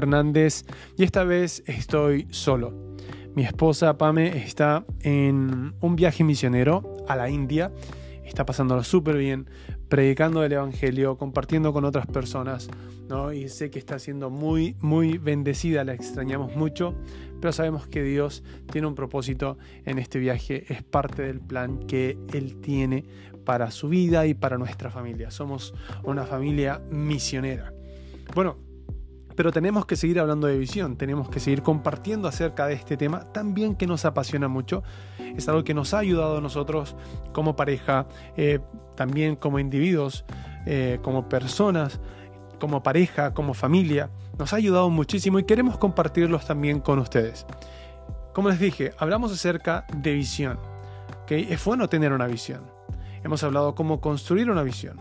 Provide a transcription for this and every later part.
Hernández y esta vez estoy solo. Mi esposa Pame está en un viaje misionero a la India, está pasándolo súper bien, predicando el Evangelio, compartiendo con otras personas, ¿no? y sé que está siendo muy, muy bendecida, la extrañamos mucho, pero sabemos que Dios tiene un propósito en este viaje, es parte del plan que Él tiene para su vida y para nuestra familia. Somos una familia misionera. Bueno, pero tenemos que seguir hablando de visión, tenemos que seguir compartiendo acerca de este tema también que nos apasiona mucho. Es algo que nos ha ayudado a nosotros como pareja, eh, también como individuos, eh, como personas, como pareja, como familia. Nos ha ayudado muchísimo y queremos compartirlos también con ustedes. Como les dije, hablamos acerca de visión. ¿okay? Es bueno tener una visión. Hemos hablado cómo construir una visión,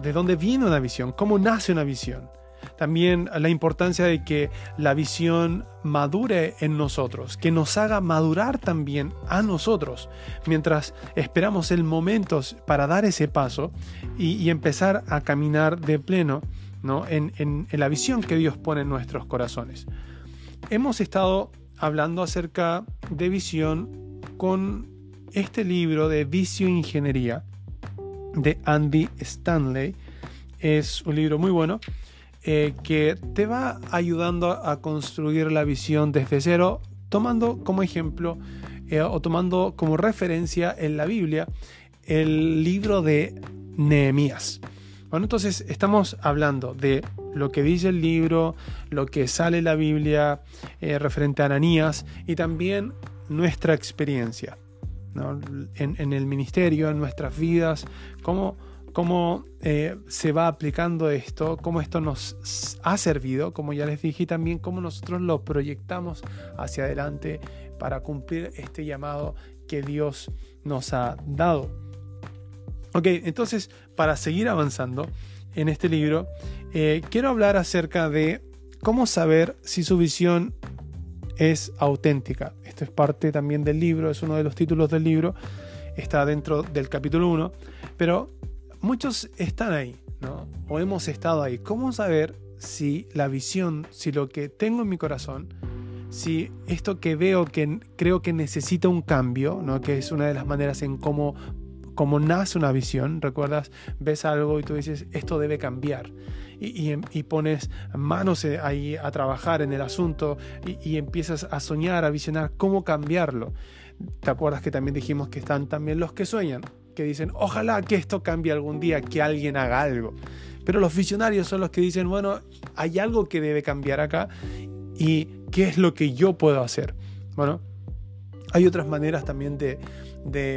de dónde viene una visión, cómo nace una visión también la importancia de que la visión madure en nosotros, que nos haga madurar también a nosotros, mientras esperamos el momento para dar ese paso y, empezar a caminar de pleno ¿no? en, la visión que Dios pone en nuestros corazones. Hemos estado hablando acerca de visión con este libro de Vicio Ingeniería de Andy Stanley. Es un libro muy bueno eh, que te va ayudando a construir la visión desde cero, tomando como ejemplo eh, o tomando como referencia en la Biblia el libro de Nehemías. Bueno, entonces estamos hablando de lo que dice el libro, lo que sale la Biblia eh, referente a Ananías y también nuestra experiencia en, en, el ministerio, en nuestras vidas, cómo cómo eh, se va aplicando esto, cómo esto nos ha servido, como ya les dije, también cómo nosotros lo proyectamos hacia adelante para cumplir este llamado que Dios nos ha dado. Ok, entonces, para seguir avanzando en este libro, eh, quiero hablar acerca de cómo saber si su visión es auténtica. Esto es parte también del libro, es uno de los títulos del libro, está dentro del capítulo 1, pero muchos están ahí, ¿no? O hemos estado ahí. ¿Cómo saber si la visión, si lo que tengo en mi corazón, si esto que veo que creo que necesita un cambio, ¿no? Que es una de las maneras en cómo, cómo nace una visión, ¿recuerdas? Ves algo y tú dices, esto debe cambiar. Y, y, pones manos eh, ahí a trabajar en el asunto y, y empiezas a soñar, a visionar cómo cambiarlo. ¿Te acuerdas que también dijimos que están también los que sueñan? Que dicen, ojalá que esto cambie algún día, que alguien haga algo. Pero los visionarios son los que dicen, bueno, hay algo que debe cambiar acá y qué es lo que yo puedo hacer. Bueno, hay otras maneras también de,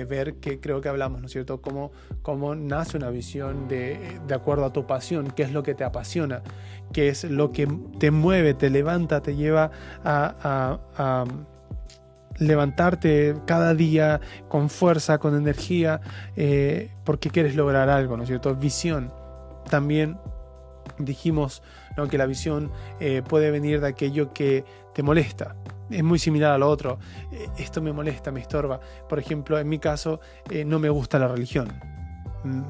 ver que creo que hablamos, ¿no es cierto? Cómo, cómo nace una visión de, acuerdo a tu pasión, qué es lo que te apasiona, qué es lo que te mueve, te levanta, te lleva a levantarte cada día con fuerza, con energía, eh, porque quieres lograr algo, ¿no es cierto? Visión. También dijimos que la visión eh, puede venir de aquello que te molesta. Es muy similar a lo otro. Eh, esto me molesta, me estorba. Por ejemplo, en mi caso, no me gusta la religión. Mm,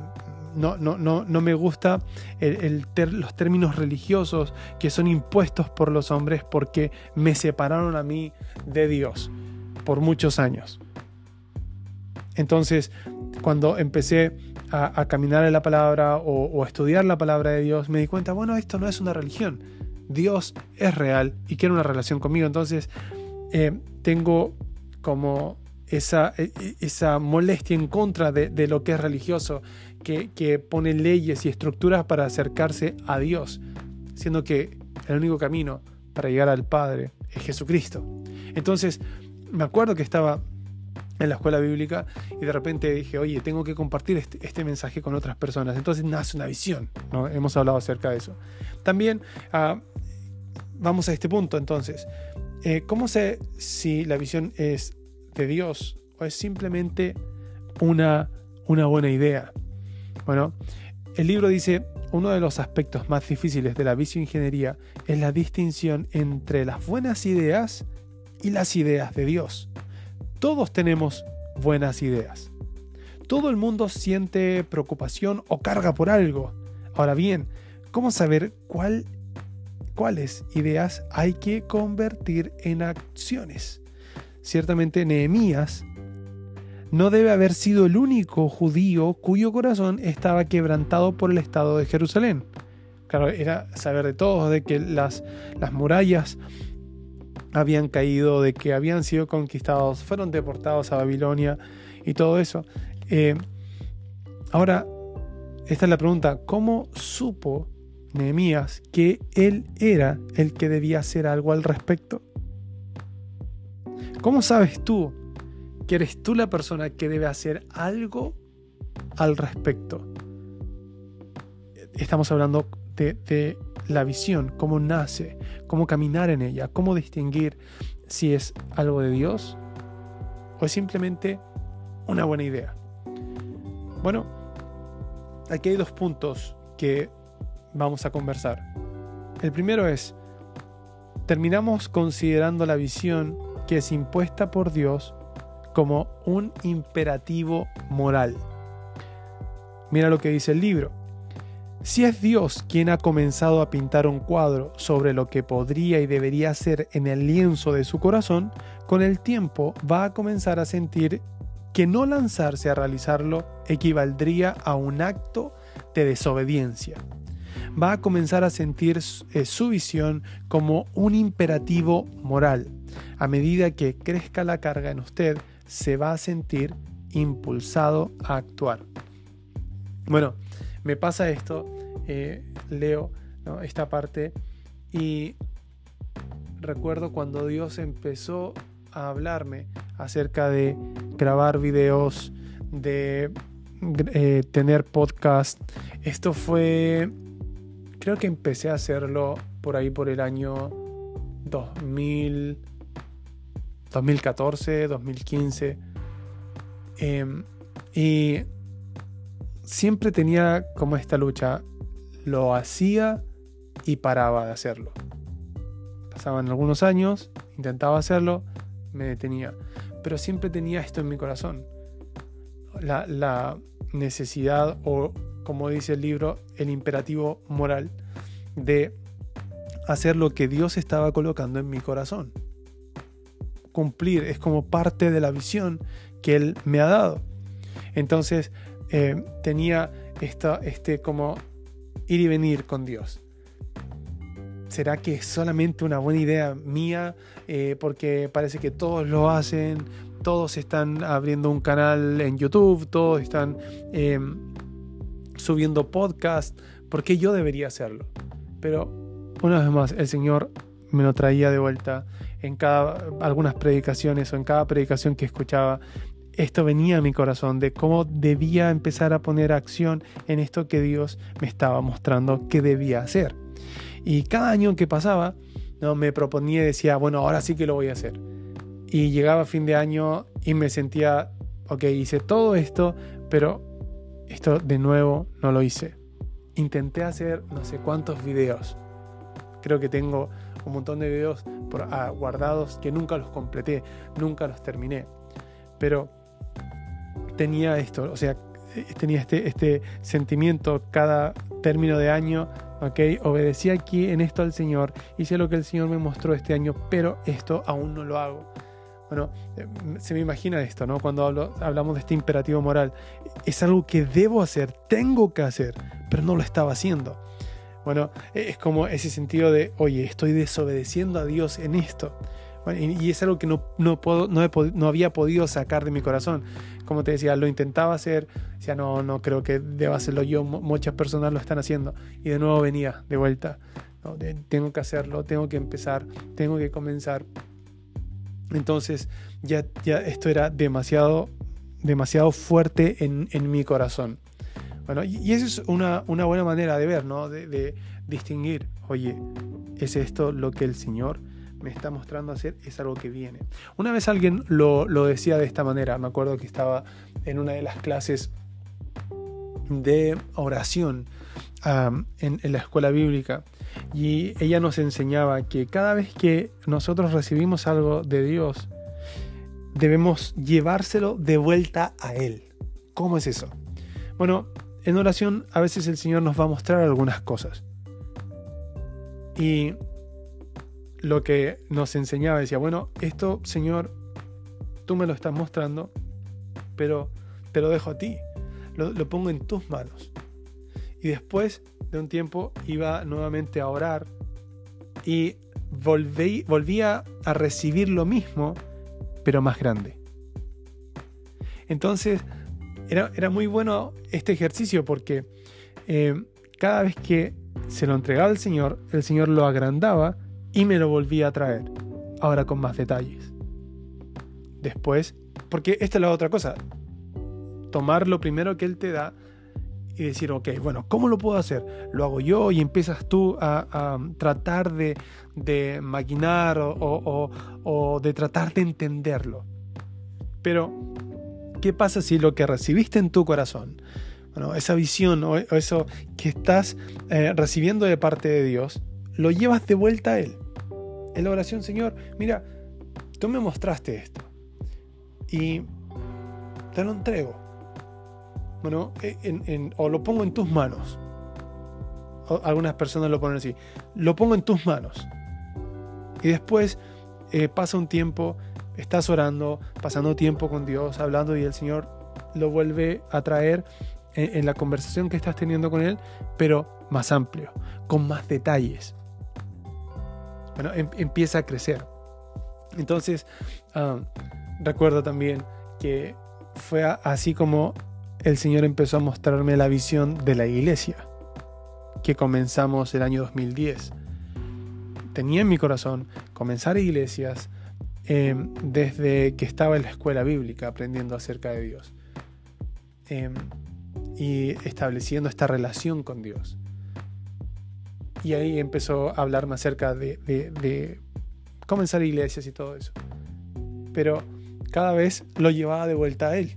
no, no, no, no me gusta los términos religiosos que son impuestos por los hombres porque me separaron a mí de Dios por muchos años. Entonces, cuando empecé a, caminar en la palabra o, a estudiar la palabra de Dios, me di cuenta, bueno, esto no es una religión. Dios es real y quiere una relación conmigo. Entonces, eh, tengo como esa, e, e, esa, molestia en contra de, lo que es religioso, que, pone leyes y estructuras para acercarse a Dios, siendo que el único camino para llegar al Padre es Jesucristo. Entonces, me acuerdo que estaba en la escuela bíblica y de repente dije, oye, tengo que compartir este, este mensaje con otras personas. Entonces nace una visión, ¿no? Hemos hablado acerca de eso. También ah, vamos a este punto entonces. Eh, ¿Cómo sé si la visión es de Dios o es simplemente una, una buena idea? Bueno, el libro dice, uno de los aspectos más difíciles de la visioingeniería es la distinción entre las buenas ideas y las ideas de Dios. Todos tenemos buenas ideas. Todo el mundo siente preocupación o carga por algo. Ahora bien, ¿cómo saber cuál, cuales ideas hay que convertir en acciones. Ciertamente Nehemías no debe haber sido el único judío cuyo corazón estaba quebrantado por el Estado de Jerusalén. Claro, era saber de todos de que las murallas habían caído, de que habían sido conquistados, fueron deportados a Babilonia y todo eso. Eh, ahora, esta es la pregunta, ¿cómo supo Nehemías que él era el que debía hacer algo al respecto? ¿Cómo sabes tú que eres tú la persona que debe hacer algo al respecto? Estamos hablando de, la visión, cómo nace, cómo caminar en ella, cómo distinguir si es algo de Dios o es simplemente una buena idea. Bueno, aquí hay dos puntos que vamos a conversar. El primero es, terminamos considerando la visión que es impuesta por Dios como un imperativo moral. Mira lo que dice el libro. Si es Dios quien ha comenzado a pintar un cuadro sobre lo que podría y debería ser en el lienzo de su corazón, con el tiempo va a comenzar a sentir que no lanzarse a realizarlo equivaldría a un acto de desobediencia. Va a comenzar a sentir eh, su visión como un imperativo moral. A medida que crezca la carga en usted, se va a sentir impulsado a actuar. Bueno, me pasa esto, eh, leo esta parte y recuerdo cuando Dios empezó a hablarme acerca de grabar videos, de eh, tener podcast. Esto fue, creo que empecé a hacerlo por ahí por el año 2000, 2014, 2015. y siempre tenía como esta lucha, lo hacía y paraba de hacerlo. Pasaban algunos años, intentaba hacerlo, me detenía, pero siempre tenía esto en mi corazón, la, la necesidad o, como dice el libro, el imperativo moral de hacer lo que Dios estaba colocando en mi corazón. Cumplir es como parte de la visión que Él me ha dado. Entonces, eh, tenía esta, este como ir y venir con Dios. ¿Será que es solamente una buena idea mía? Eh, porque parece que todos lo hacen, todos están abriendo un canal en YouTube, todos están em, subiendo podcast. ¿Por qué yo debería hacerlo? Pero una vez más, el Señor me lo traía de vuelta en cada algunas predicaciones o en cada predicación que escuchaba esto venía a mi corazón de cómo debía empezar a poner acción en esto que Dios me estaba mostrando que debía hacer. Y cada año que pasaba, ¿no? me proponía y decía, bueno, ahora sí que lo voy a hacer. Y llegaba fin de año y me sentía, ok, hice todo esto, pero esto de nuevo no lo hice. Intenté hacer no sé cuántos videos. Creo que tengo un montón de videos ah, guardados que nunca los completé, nunca los terminé. Pero tenía esto, o sea, tenía este, este sentimiento cada término de año, ¿ok? Obedecí aquí en esto al Señor, hice lo que el Señor me mostró este año, pero esto aún no lo hago. Bueno, eh, se me imagina esto, ¿no? Cuando hablo, hablamos de este imperativo moral. Es algo que debo hacer, tengo que hacer, pero no lo estaba haciendo. Bueno, e, es como ese sentido de, oye, estoy desobedeciendo a Dios en esto y, es algo que no, no, puedo, no, no, había podido sacar de mi corazón. Como te decía, lo intentaba hacer, decía, no, no creo que deba hacerlo yo, muchas personas lo están haciendo. Y de nuevo venía de vuelta. tengo que hacerlo, tengo que empezar, tengo que comenzar. Entonces ya, ya esto era demasiado, demasiado fuerte en, en mi corazón. Bueno, y, y eso es una, una, buena manera de ver, ¿no? De, de distinguir, oye, ¿es esto lo que el Señor me está mostrando hacer es algo que viene. Una vez alguien lo, decía de esta manera, me acuerdo que estaba en una de las clases de oración en, la escuela bíblica y ella nos enseñaba que cada vez que nosotros recibimos algo de Dios, debemos llevárselo de vuelta a Él. ¿Cómo es eso? Bueno, en oración a veces el Señor nos va a mostrar algunas cosas. Y lo que nos enseñaba decía, bueno, esto, Señor, tú me lo estás mostrando, pero te lo dejo a ti, lo, pongo en tus manos. Y después de un tiempo iba nuevamente a orar y volví, volvía a recibir lo mismo, pero más grande. Entonces, era, era muy bueno este ejercicio porque eh, cada vez que se lo entregaba al Señor, el Señor lo agrandaba y me lo volvía a traer, ahora con más detalles. Después, porque esta es la otra cosa, tomar lo primero que Él te da y decir, ok, bueno, ¿cómo lo puedo hacer? Lo hago yo y empiezas tú a, tratar de, de maquinar o, o, de tratar de entenderlo. Pero, ¿qué pasa si lo que recibiste en tu corazón, bueno, esa visión o eso que estás eh, recibiendo de parte de Dios, lo llevas de vuelta a Él? En la oración, Señor, mira, tú me mostraste esto y te lo entrego bueno, eh, o lo pongo en tus manos. algunas personas lo ponen así. Lo pongo en tus manos. Y después eh, pasa un tiempo, estás orando, pasando tiempo con Dios, hablando y el Señor lo vuelve a traer en, la conversación que estás teniendo con Él, pero más amplio, con más detalles. Bueno, em, empieza a crecer. Entonces, ah, recuerdo también que fue así como el Señor empezó a mostrarme la visión de la iglesia, que comenzamos el año 2010. Tenía en mi corazón comenzar iglesias em, desde que estaba en la escuela bíblica aprendiendo acerca de Dios em, y estableciendo esta relación con Dios. Y ahí empezó a hablarme acerca de, de comenzar iglesias y todo eso. Pero cada vez lo llevaba de vuelta a Él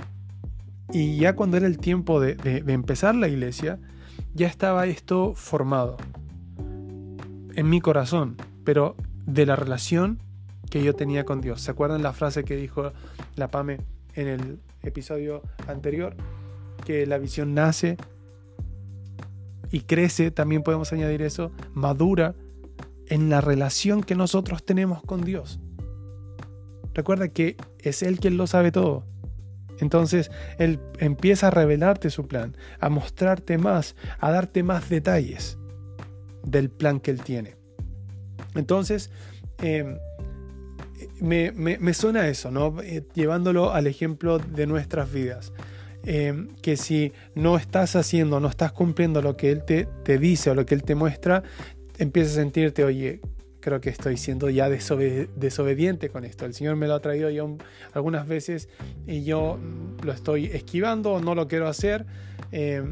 y ya cuando era el tiempo de, empezar la iglesia, ya estaba esto formado en mi corazón, pero de la relación que yo tenía con Dios. ¿Se acuerdan la frase que dijo la Pame en el episodio anterior? Que la visión nace y crece, también podemos añadir eso, madura en la relación que nosotros tenemos con Dios. Recuerda que es Él quien lo sabe todo. Entonces Él empieza a revelarte su plan, a mostrarte más, a darte más detalles del plan que Él tiene. Entonces, em, me, suena eso, ¿no? Eh, llevándolo al ejemplo de nuestras vidas. Em, que si no estás haciendo, no estás cumpliendo lo que Él te, dice o lo que Él te muestra, empiezas a sentirte, oye, creo que estoy siendo ya desobediente con esto. El Señor me lo ha traído ya algunas veces y yo lo estoy esquivando no lo quiero hacer. Eh,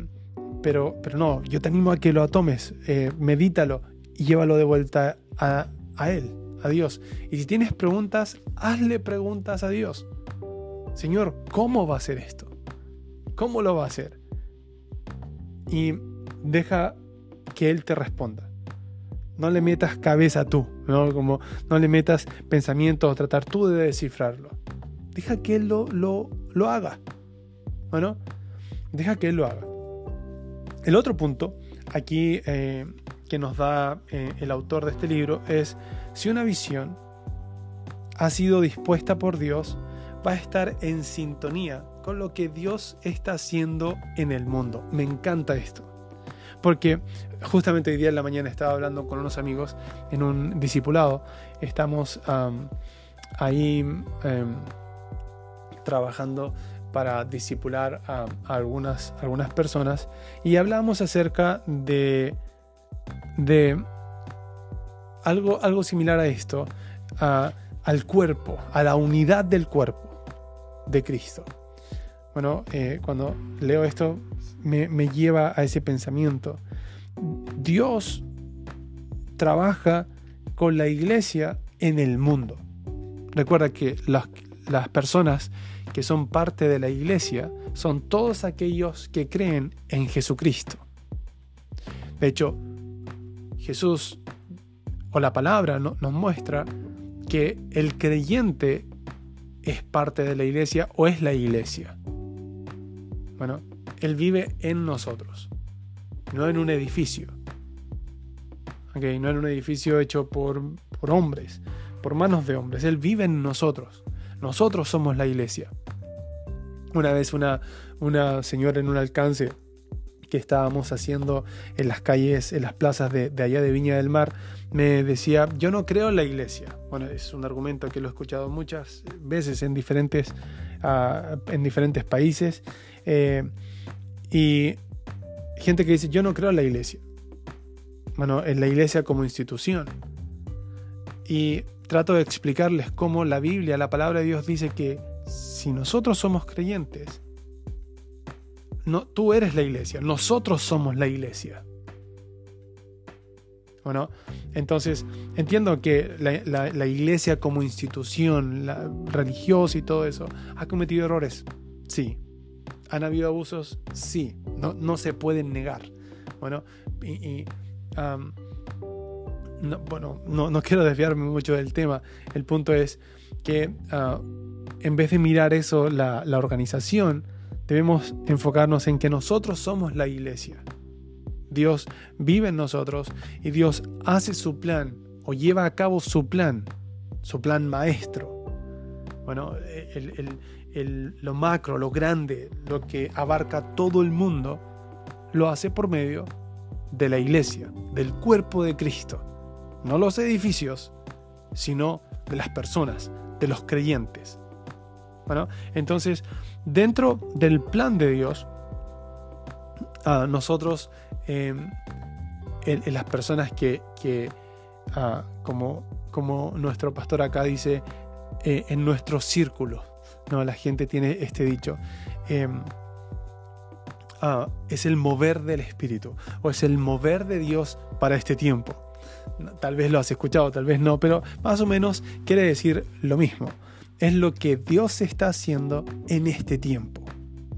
pero, pero no, yo te animo a que lo tomes, eh, medítalo y llévalo de vuelta a Él, a Dios. Y si tienes preguntas, hazle preguntas a Dios. Señor, ¿cómo va a ser esto? ¿Cómo lo va a hacer? Y deja que Él te responda no le metas cabeza tú, ¿no? Como no le metas pensamientos o tratar tú de descifrarlo. Deja que él lo, lo, haga. Bueno, deja que él lo haga. El otro punto aquí eh, que nos da eh, el autor de este libro es si una visión ha sido dispuesta por Dios, va a estar en sintonía lo que Dios está haciendo en el mundo. Me encanta esto. Porque justamente hoy día en la mañana estaba hablando con unos amigos en un discipulado. Estamos ahí em, trabajando para discipular a, algunas, algunas personas y hablamos acerca de, de algo, algo similar a esto, al cuerpo, a la unidad del cuerpo de Cristo. Bueno, eh, cuando leo esto me, lleva a ese pensamiento. Dios trabaja con la iglesia en el mundo. Recuerda que las, las, personas que son parte de la iglesia son todos aquellos que creen en Jesucristo. De hecho, Jesús o la palabra nos muestra que el creyente es parte de la iglesia o es la iglesia. Bueno, Él vive en nosotros, no en un edificio. ¿okay? No era un edificio hecho por, por hombres, por manos de hombres. Él vive en nosotros. Nosotros somos la iglesia. Una vez una, una señora en un alcance que estábamos haciendo en las calles, en las plazas de, allá de Viña del Mar, me decía, yo no creo en la iglesia. Bueno, es un argumento que lo he escuchado muchas veces en diferentes, ah, en diferentes países. Eh, y gente que dice, yo no creo en la iglesia. Bueno, en la iglesia como institución. Y trato de explicarles cómo la Biblia, la palabra de Dios dice que si nosotros somos creyentes, no, tú eres la iglesia, nosotros somos la iglesia. Bueno, entonces entiendo que la, iglesia como institución religiosa y todo eso ha cometido errores, sí. ¿Han habido abusos? Sí, no, no se pueden negar. Bueno, y, no, bueno, no, quiero desviarme mucho del tema. El punto es que ah, en vez de mirar eso, la, la organización, debemos enfocarnos en que nosotros somos la iglesia. Dios vive en nosotros y Dios hace su plan o lleva a cabo su plan, su plan maestro. Bueno, lo macro, lo grande, lo que abarca todo el mundo, lo hace por medio de la iglesia, del cuerpo de Cristo. No los edificios, sino de las personas, de los creyentes. Bueno, entonces dentro del plan de Dios, a nosotros, em, en, las personas que, ah, como, como nuestro pastor acá dice, eh, en nuestro círculo, ¿no? la gente tiene este dicho, em, ah, es el mover del Espíritu o es el mover de Dios para este tiempo. Tal vez lo has escuchado, tal vez no, pero más o menos quiere decir lo mismo es lo que Dios está haciendo en este tiempo.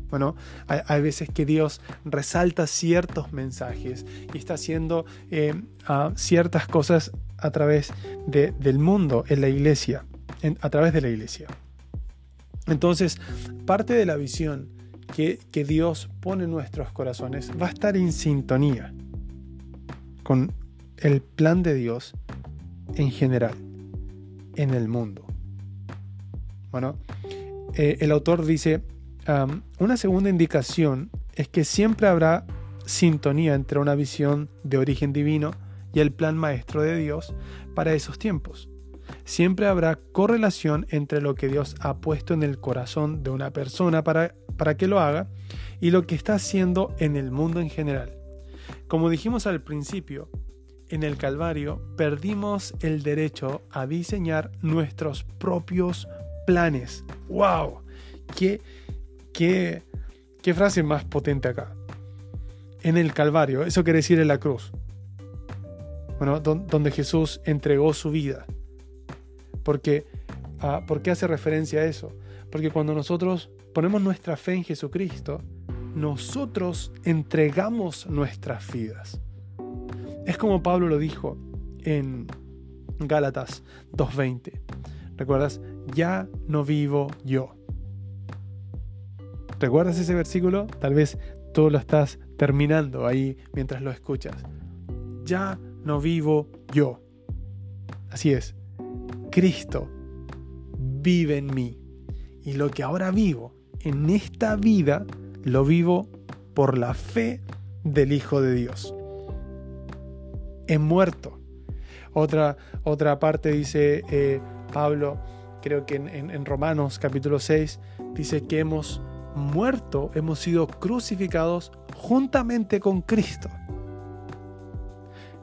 Bueno, hay, veces que Dios resalta ciertos mensajes y está haciendo eh, ciertas cosas a través del mundo, en la iglesia, a través de la iglesia. Entonces, parte de la visión que, Dios pone en nuestros corazones va a estar en sintonía con el plan de Dios en general en el mundo. Bueno, eh, el autor dice, una segunda indicación es que siempre habrá sintonía entre una visión de origen divino y el plan maestro de Dios para esos tiempos. Siempre habrá correlación entre lo que Dios ha puesto en el corazón de una persona para, para que lo haga y lo que está haciendo en el mundo en general. Como dijimos al principio, en el Calvario perdimos el derecho a diseñar nuestros propios planes. ¡Wow! ¿Qué, qué, qué frase más potente acá? En el Calvario, eso quiere decir en la cruz. Bueno, donde Jesús entregó su vida. Porque, ah, ¿Por qué hace referencia a eso? Porque cuando nosotros ponemos nuestra fe en Jesucristo, nosotros entregamos nuestras vidas. Es como Pablo lo dijo en Gálatas 2.20. ¿Recuerdas? Ya no vivo yo. ¿Recuerdas ese versículo? Tal vez tú lo estás terminando ahí mientras lo escuchas. Ya no vivo yo. Así es. Cristo vive en mí. Y lo que ahora vivo en esta vida, lo vivo por la fe del Hijo de Dios. He muerto. Otra, otra parte dice, eh, Pablo, creo que en, Romanos capítulo 6, dice que hemos muerto, hemos sido crucificados juntamente con Cristo.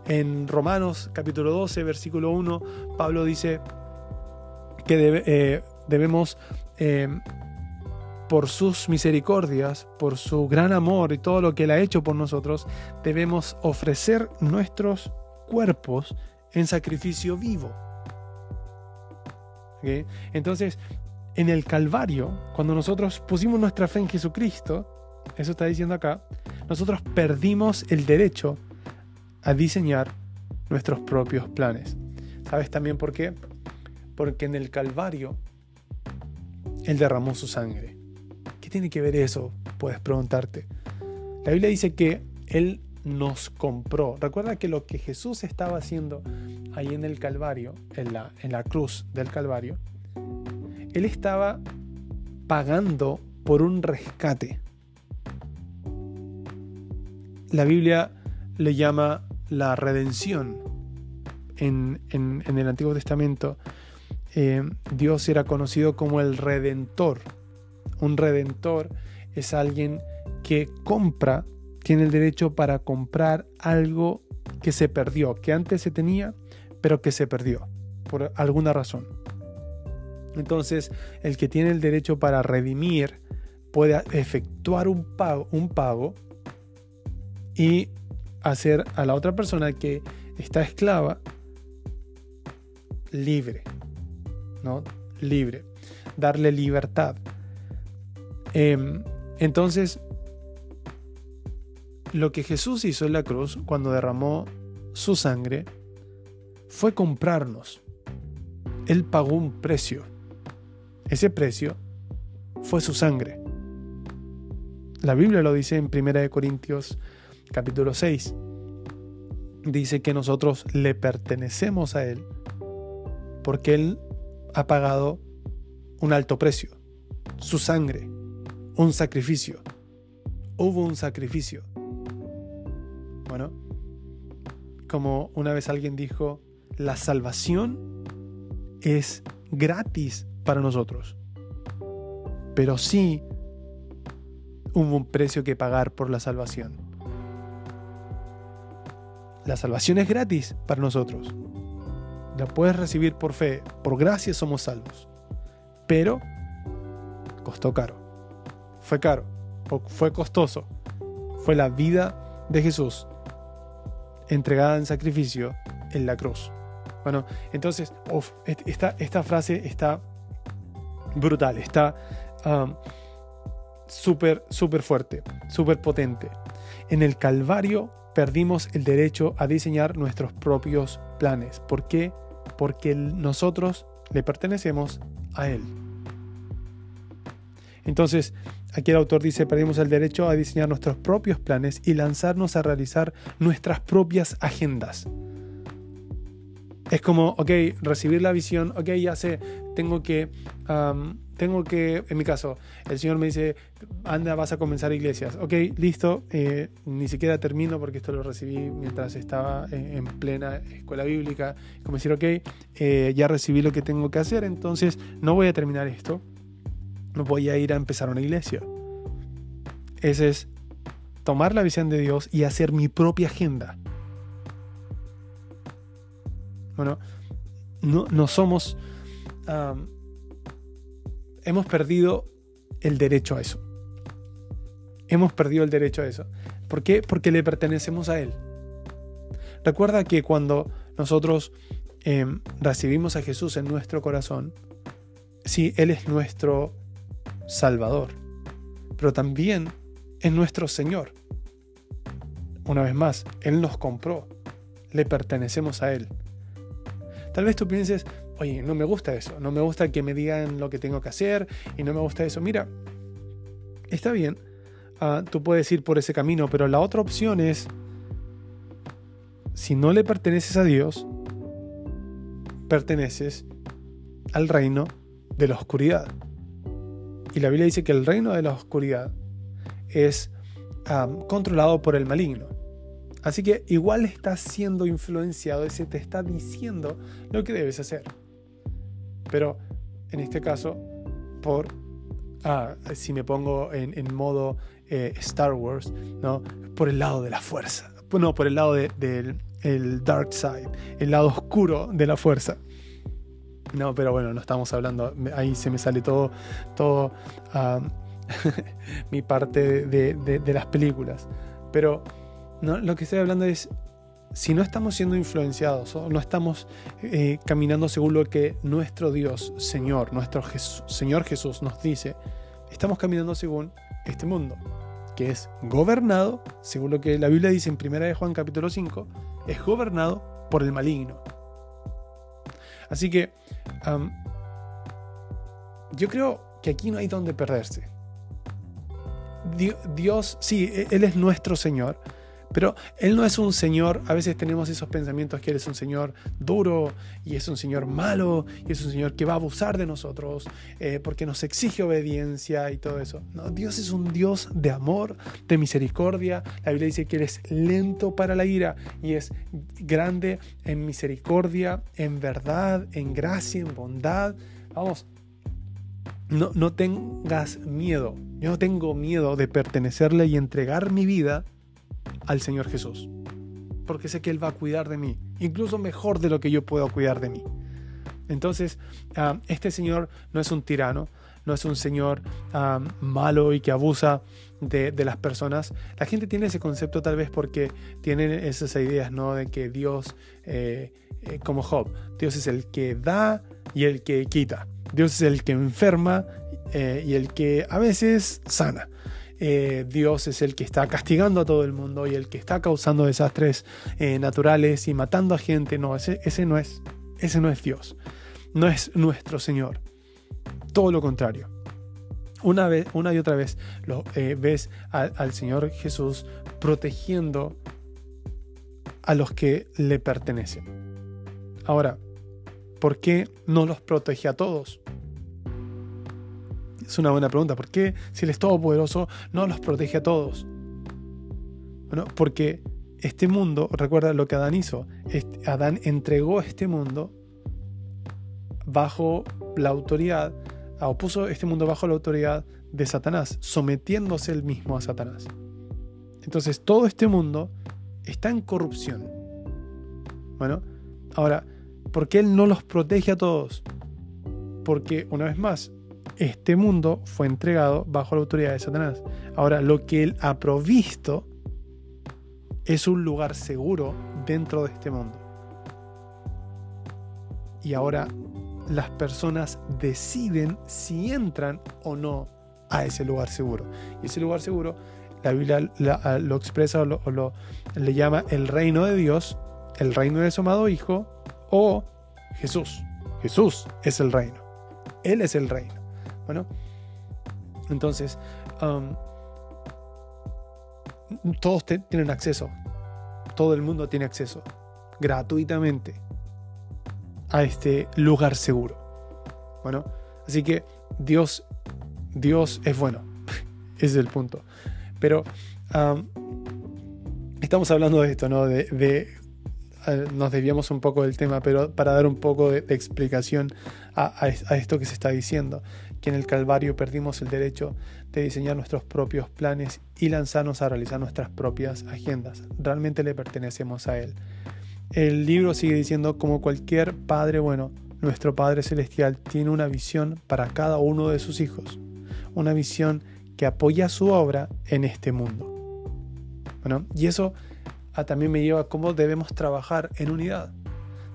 En Romanos capítulo 12, versículo 1, Pablo dice que eh, debemos, eh, por sus misericordias, por su gran amor y todo lo que Él ha hecho por nosotros, debemos ofrecer nuestros cuerpos en sacrificio vivo entonces, en el Calvario, cuando nosotros pusimos nuestra fe en Jesucristo, eso está diciendo acá, nosotros perdimos el derecho a diseñar nuestros propios planes. ¿Sabes también por qué? Porque en el Calvario Él derramó su sangre. ¿Qué tiene que ver eso? Puedes preguntarte. La Biblia dice que Él nos compró. Recuerda que lo que Jesús estaba haciendo ahí en el Calvario, en la, en la cruz del Calvario, Él estaba pagando por un rescate. La Biblia le llama la redención. En, el Antiguo Testamento, eh, Dios era conocido como el redentor. Un redentor es alguien que compra, tiene el derecho para comprar algo que se perdió, que antes se tenía, pero que se perdió por alguna razón. Entonces, el que tiene el derecho para redimir puede efectuar un pago, un pago y hacer a la otra persona que está esclava libre, Libre, darle libertad. Em, entonces, lo que Jesús hizo en la cruz cuando derramó su sangre fue comprarnos. Él pagó un precio. Ese precio fue su sangre. La Biblia lo dice en 1 Corintios capítulo 6. Dice que nosotros le pertenecemos a Él porque Él ha pagado un alto precio, su sangre, un sacrificio. Hubo un sacrificio. Bueno, como una vez alguien dijo, la salvación es gratis para nosotros. Pero sí hubo un precio que pagar por la salvación. La salvación es gratis para nosotros. La puedes recibir por fe, por gracia somos salvos. Pero costó caro. Fue caro, fue costoso. Fue la vida de Jesús entregada en sacrificio en la cruz. Bueno, entonces, esta, esta, frase está brutal, está um, súper, súper fuerte, súper potente. En el Calvario perdimos el derecho a diseñar nuestros propios planes. ¿Por qué? Porque nosotros le pertenecemos a Él. Entonces, Aquí el autor dice, perdimos el derecho a diseñar nuestros propios planes y lanzarnos a realizar nuestras propias agendas. Es como, ok, recibir la visión, ok, ya sé, tengo que, tengo que, en mi caso, el Señor me dice, anda, vas a comenzar iglesias. Ok, listo, eh, ni siquiera termino porque esto lo recibí mientras estaba en, plena escuela bíblica. Como decir, ok, eh, ya recibí lo que tengo que hacer, entonces no voy a terminar esto no voy a ir a empezar una iglesia. Ese es tomar la visión de Dios y hacer mi propia agenda. Bueno, no, somos... hemos perdido el derecho a eso. Hemos perdido el derecho a eso. ¿Por qué? Porque le pertenecemos a Él. Recuerda que cuando nosotros em, recibimos a Jesús en nuestro corazón, sí, Él es nuestro Salvador, pero también es nuestro Señor. Una vez más, Él nos compró, le pertenecemos a Él. Tal vez tú pienses, oye, no me gusta eso, no me gusta que me digan lo que tengo que hacer y no me gusta eso. Mira, está bien, ah, tú puedes ir por ese camino, pero la otra opción es, si no le perteneces a Dios, perteneces al reino de la oscuridad. Y la Biblia dice que el reino de la oscuridad es controlado por el maligno. Así que igual estás siendo influenciado y se te está diciendo lo que debes hacer. Pero en este caso, por ah, si me pongo en, modo eh, Star Wars, ¿no? por el lado de la fuerza. No, por el lado del dark side, el lado oscuro de la fuerza. No, pero bueno, no estamos hablando. Ahí se me sale todo, todo mi parte de, las películas. Pero no, lo que estoy hablando es si no estamos siendo influenciados o no estamos eh, caminando según lo que nuestro Dios, Señor, nuestro Señor Jesús nos dice, estamos caminando según este mundo, que es gobernado, según lo que la Biblia dice en 1 de Juan capítulo 5, es gobernado por el maligno. Así que yo creo que aquí no hay donde perderse. Dios, sí, e-, Él es nuestro Señor, Pero Él no es un Señor, a veces tenemos esos pensamientos que Él es un Señor duro y es un Señor malo y es un Señor que va a abusar de nosotros eh, porque nos exige obediencia y todo eso. No, Dios es un Dios de amor, de misericordia. La Biblia dice que Él es lento para la ira y es grande en misericordia, en verdad, en gracia, en bondad. Vamos, no, no tengas miedo. Yo no tengo miedo de pertenecerle y entregar mi vida al Señor Jesús. Porque sé que Él va a cuidar de mí, incluso mejor de lo que yo puedo cuidar de mí. Entonces, ah, este Señor no es un tirano, no es un Señor ah, malo y que abusa de, las personas. La gente tiene ese concepto tal vez porque tienen esas ideas, ¿no? De que Dios, eh, eh, como Job, Dios es el que da y el que quita. Dios es el que enferma eh, y el que a veces sana. Eh, Dios es el que está castigando a todo el mundo y el que está causando desastres eh, naturales y matando a gente. No, ese, no es, ese no es Dios. No es nuestro Señor. Todo lo contrario. Una, vez, una y otra vez lo, ves al Señor Jesús protegiendo a los que le pertenecen. Ahora, ¿por qué no los protege a todos? Es una buena pregunta. ¿Por qué, si Él es todopoderoso, no los protege a todos? Bueno, porque este mundo, recuerda lo que Adán hizo. Adán entregó este mundo bajo la autoridad, o puso este mundo bajo la autoridad de Satanás, sometiéndose él mismo a Satanás. Entonces todo este mundo está en corrupción. Bueno, ahora, ¿Por qué Él no los protege a todos? Porque, una vez más, este mundo fue entregado bajo la autoridad de Satanás. Ahora, lo que Él ha provisto es un lugar seguro dentro de este mundo. Y ahora las personas deciden si entran o no a ese lugar seguro. Y ese lugar seguro, la Biblia lo expresa o, lo, le llama el reino de Dios, el reino de su amado Hijo, o Jesús. Jesús es el reino. Él es el reino. Bueno, entonces, todos tienen acceso. Todo el mundo tiene acceso gratuitamente a este lugar seguro. Bueno, así que Dios, Dios es bueno. Ese es el punto. Pero estamos hablando de esto, ¿no? de, nos desviamos un poco del tema, pero para dar un poco de, explicación a, esto que se está diciendo, que en el Calvario perdimos el derecho de diseñar nuestros propios planes y lanzarnos a realizar nuestras propias agendas. Realmente le pertenecemos a Él. El libro sigue diciendo, como cualquier padre bueno, nuestro Padre Celestial tiene una visión para cada uno de sus hijos, una visión que apoya su obra en este mundo. Bueno, y eso también me lleva a cómo debemos trabajar en unidad.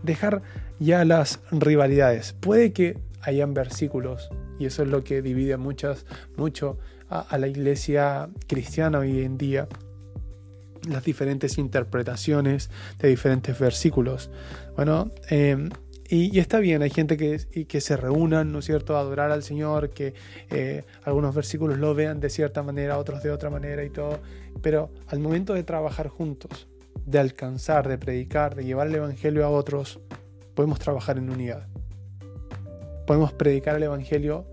Dejar ya las rivalidades. Puede que hayan versículos, y eso es lo que divide muchas, mucho a, la iglesia cristiana hoy en día, las diferentes interpretaciones de diferentes versículos. Bueno, em, y, está bien, hay gente que, que se reúnan, ¿no es cierto?, a adorar al Señor, que eh, algunos versículos lo vean de cierta manera, otros de otra manera y todo, pero al momento de trabajar juntos, de alcanzar, de predicar, de llevar el Evangelio a otros, podemos trabajar en unidad. Podemos predicar el Evangelio,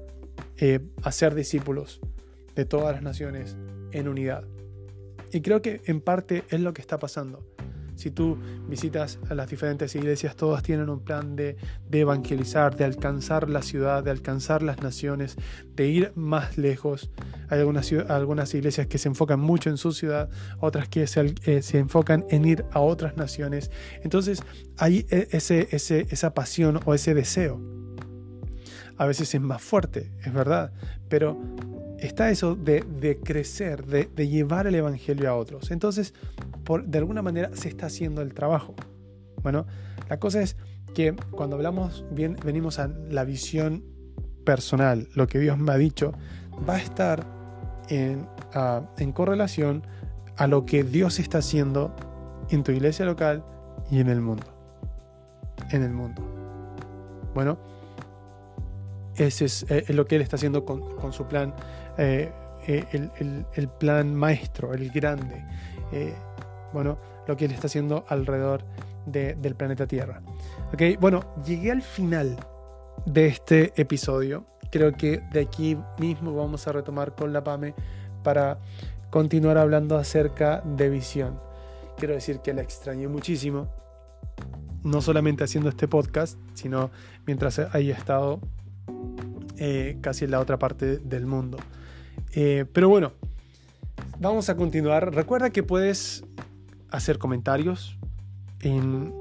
eh, hacer discípulos de todas las naciones en unidad. Y creo que en parte es lo que está pasando. Si tú visitas a las diferentes iglesias, todas tienen un plan de, evangelizar, de alcanzar la ciudad, de alcanzar las naciones, de ir más lejos. Hay algunas, algunas iglesias que se enfocan mucho en su ciudad, otras que se, eh, enfocan en ir a otras naciones. Entonces hay e, ese, ese, esa pasión o ese deseo. A veces es más fuerte, es verdad, pero está eso de, crecer, de, llevar el Evangelio a otros. Entonces, por, de alguna manera se está haciendo el trabajo. Bueno, la cosa es que cuando hablamos, bien, venimos a la visión personal, lo que Dios me ha dicho, va a estar en, en correlación a lo que Dios está haciendo en tu iglesia local y en el mundo. En el mundo. Bueno, ese es, eh, lo que Él está haciendo con, con su plan eh, eh, el, plan maestro, el grande. Eh, bueno, lo que Él está haciendo alrededor del planeta Tierra. Ok, bueno, llegué al final de este episodio. Creo que de aquí mismo vamos a retomar con la PAME para continuar hablando acerca de visión. Quiero decir que la extrañé muchísimo, no solamente haciendo este podcast, sino mientras haya estado casi en la otra parte del mundo. Eh, pero bueno, vamos a continuar. Recuerda que puedes hacer comentarios en,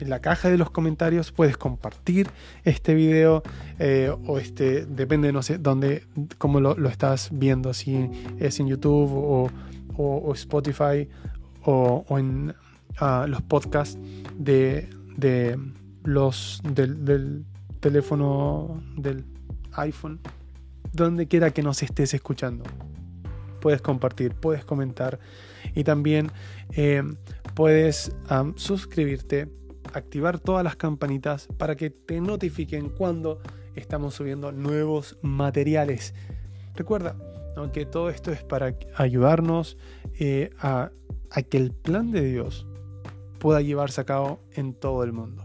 la caja de los comentarios. Puedes compartir este video eh, o este, depende, no sé, dónde, cómo lo, estás viendo, si es en YouTube o, Spotify o, en ah, los podcasts de, los del, del teléfono del iPhone, donde quiera que nos estés escuchando puedes compartir, puedes comentar y también eh, puedes suscribirte, activar todas las campanitas para que te notifiquen cuando estamos subiendo nuevos materiales. Recuerda que todo esto es para ayudarnos eh, a, a que el plan de Dios pueda llevarse a cabo en todo el mundo.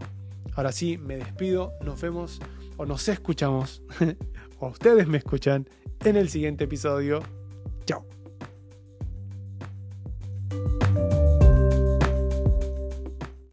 Ahora sí, me despido, nos vemos o nos escuchamos, ustedes me escuchan en el siguiente episodio.